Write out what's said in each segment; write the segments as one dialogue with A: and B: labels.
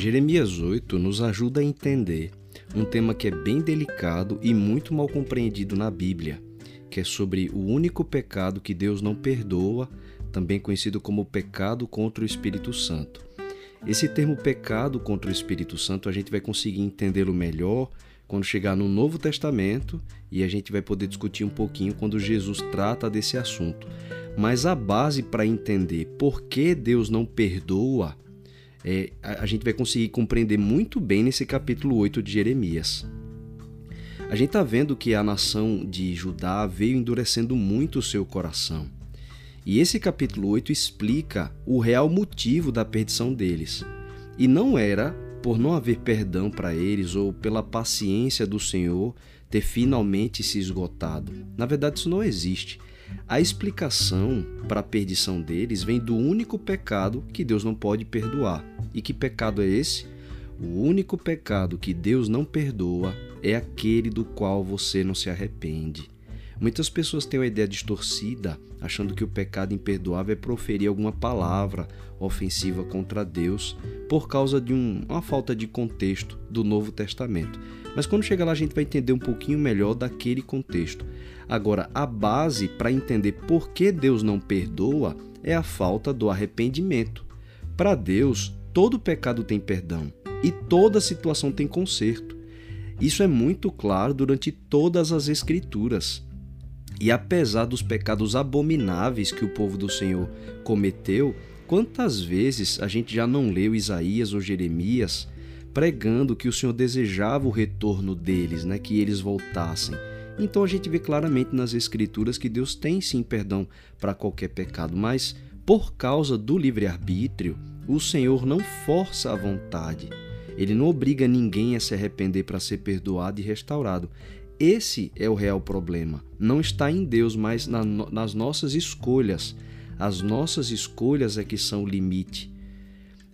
A: Jeremias 8 nos ajuda a entender um tema que é bem delicado e muito mal compreendido na Bíblia, que é sobre o único pecado que Deus não perdoa, também conhecido como pecado contra o Espírito Santo. Esse termo pecado contra o Espírito Santo a gente vai conseguir entendê-lo melhor quando chegar no Novo Testamento e a gente vai poder discutir um pouquinho quando Jesus trata desse assunto. Mas a base para entender por que Deus não perdoa é, a, a gente vai conseguir compreender muito bem nesse capítulo 8 de Jeremias. A gente está vendo que a nação de Judá veio endurecendo muito o seu coração. E esse capítulo 8 explica o real motivo da perdição deles. E não era por não haver perdão para eles ou pela paciência do Senhor ter finalmente se esgotado. Na verdade, isso não existe. A explicação para a perdição deles vem do único pecado que Deus não pode perdoar. E que pecado é esse? O único pecado que Deus não perdoa é aquele do qual você não se arrepende. Muitas pessoas têm uma ideia distorcida, achando que o pecado imperdoável é proferir alguma palavra ofensiva contra Deus por causa de um, uma falta de contexto do Novo Testamento. Mas quando chega lá, a gente vai entender um pouquinho melhor daquele contexto. Agora, a base para entender por que Deus não perdoa é a falta do arrependimento. Para Deus, todo pecado tem perdão e toda situação tem conserto. Isso é muito claro durante todas as Escrituras. E apesar dos pecados abomináveis que o povo do Senhor cometeu, quantas vezes a gente já não leu Isaías ou Jeremias pregando que o Senhor desejava o retorno deles, né, que eles voltassem? Então a gente vê claramente nas Escrituras que Deus tem sim perdão para qualquer pecado, mas por causa do livre-arbítrio, o Senhor não força a vontade. Ele não obriga ninguém a se arrepender para ser perdoado e restaurado. Esse é o real problema. Não está em Deus, mas na, nas nossas escolhas. As nossas escolhas é que são o limite.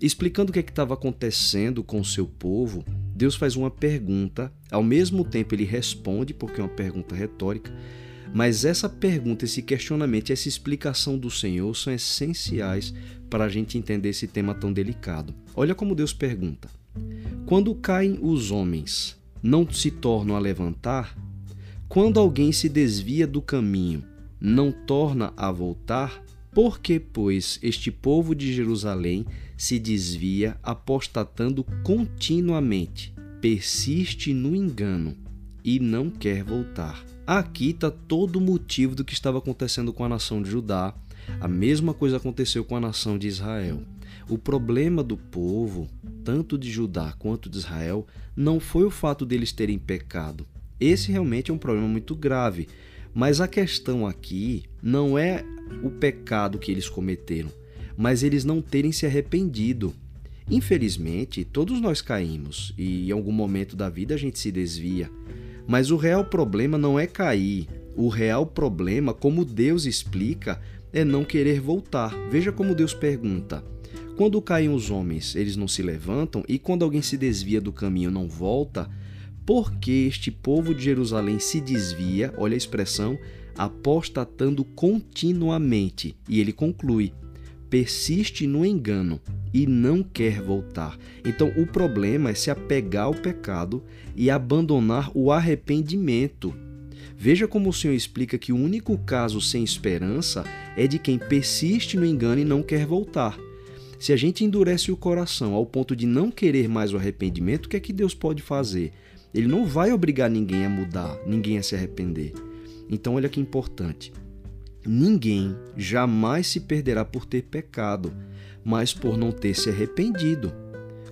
A: Explicando o que é estava acontecendo com o seu povo, Deus faz uma pergunta, ao mesmo tempo ele responde, porque é uma pergunta retórica, mas essa pergunta, esse questionamento, essa explicação do Senhor são essenciais para a gente entender esse tema tão delicado. Olha como Deus pergunta: Quando caem os homens, não se tornam a levantar? Quando alguém se desvia do caminho, não torna a voltar? Por que, pois, este povo de Jerusalém se desvia, apostatando continuamente, persiste no engano e não quer voltar? Aqui está todo o motivo do que estava acontecendo com a nação de Judá. A mesma coisa aconteceu com a nação de Israel. O problema do povo, tanto de Judá quanto de Israel, não foi o fato deles terem pecado. Esse realmente é um problema muito grave. Mas a questão aqui não é o pecado que eles cometeram, mas eles não terem se arrependido. Infelizmente, todos nós caímos e em algum momento da vida a gente se desvia. Mas o real problema não é cair. O real problema, como Deus explica, é não querer voltar. Veja como Deus pergunta: quando caem os homens, eles não se levantam, e quando alguém se desvia do caminho, não volta, porque este povo de Jerusalém se desvia, olha a expressão, apostatando continuamente. E ele conclui: persiste no engano e não quer voltar. Então o problema é se apegar ao pecado e abandonar o arrependimento. Veja como o Senhor explica que o único caso sem esperança é de quem persiste no engano e não quer voltar. Se a gente endurece o coração ao ponto de não querer mais o arrependimento, o que é que Deus pode fazer? Ele não vai obrigar ninguém a mudar, ninguém a se arrepender. Então, olha que importante. Ninguém jamais se perderá por ter pecado, mas por não ter se arrependido.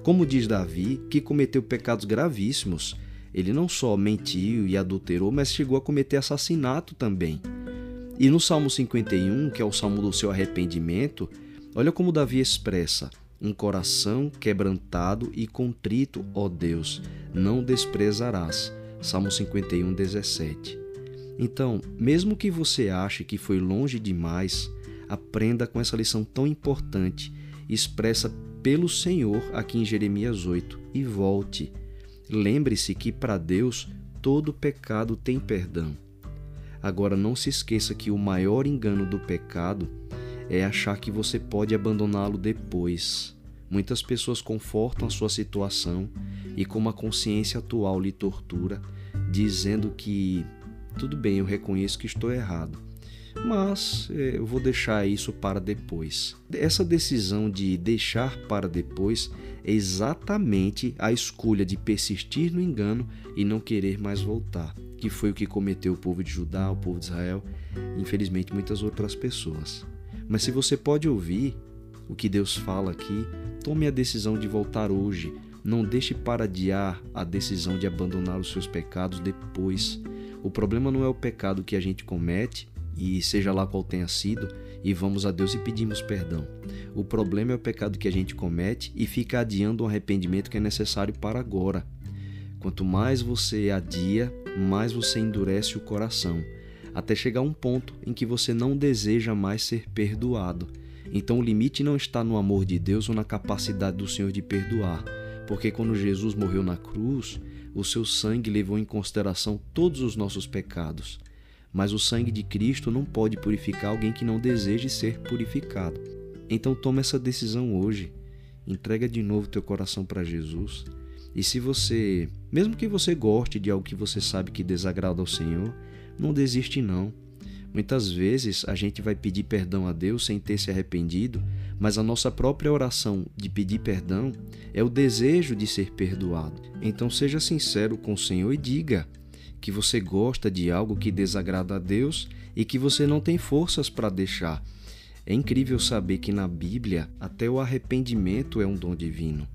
A: Como diz Davi, que cometeu pecados gravíssimos, ele não só mentiu e adulterou, mas chegou a cometer assassinato também. E no Salmo 51, que é o salmo do seu arrependimento, Olha como Davi expressa: um coração quebrantado e contrito, ó Deus, não desprezarás. Salmo 51, 17. Então, mesmo que você ache que foi longe demais, aprenda com essa lição tão importante, expressa pelo Senhor aqui em Jeremias 8, e volte. Lembre-se que para Deus todo pecado tem perdão. Agora, não se esqueça que o maior engano do pecado é achar que você pode abandoná-lo depois. Muitas pessoas confortam a sua situação e, como a consciência atual lhe tortura, dizendo que tudo bem, eu reconheço que estou errado, mas eh, eu vou deixar isso para depois. Essa decisão de deixar para depois é exatamente a escolha de persistir no engano e não querer mais voltar, que foi o que cometeu o povo de Judá, o povo de Israel, e infelizmente muitas outras pessoas. Mas se você pode ouvir o que Deus fala aqui, tome a decisão de voltar hoje. Não deixe para adiar a decisão de abandonar os seus pecados depois. O problema não é o pecado que a gente comete, e seja lá qual tenha sido, e vamos a Deus e pedimos perdão. O problema é o pecado que a gente comete e fica adiando o arrependimento que é necessário para agora. Quanto mais você adia, mais você endurece o coração, até chegar um ponto em que você não deseja mais ser perdoado. Então o limite não está no amor de Deus ou na capacidade do Senhor de perdoar, porque quando Jesus morreu na cruz, o seu sangue levou em consideração todos os nossos pecados. Mas o sangue de Cristo não pode purificar alguém que não deseje ser purificado. Então tome essa decisão hoje. Entrega de novo teu coração para Jesus. E se você, mesmo que você goste de algo que você sabe que desagrada ao Senhor, não desiste não. Muitas vezes a gente vai pedir perdão a Deus sem ter se arrependido, mas a nossa própria oração de pedir perdão é o desejo de ser perdoado. Então seja sincero com o Senhor e diga: que você gosta de algo que desagrada a Deus e que você não tem forças para deixar. É incrível saber que na Bíblia até o arrependimento é um dom divino.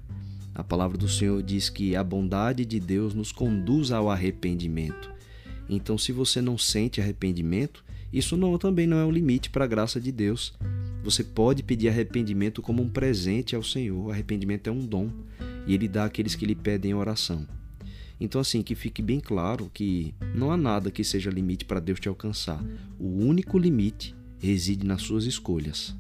A: A palavra do Senhor diz que a bondade de Deus nos conduz ao arrependimento. Então, se você não sente arrependimento, isso não, também não é um limite para a graça de Deus. Você pode pedir arrependimento como um presente ao Senhor. Arrependimento é um dom e Ele dá àqueles que lhe pedem oração. Então, assim, que fique bem claro que não há nada que seja limite para Deus te alcançar. O único limite reside nas suas escolhas.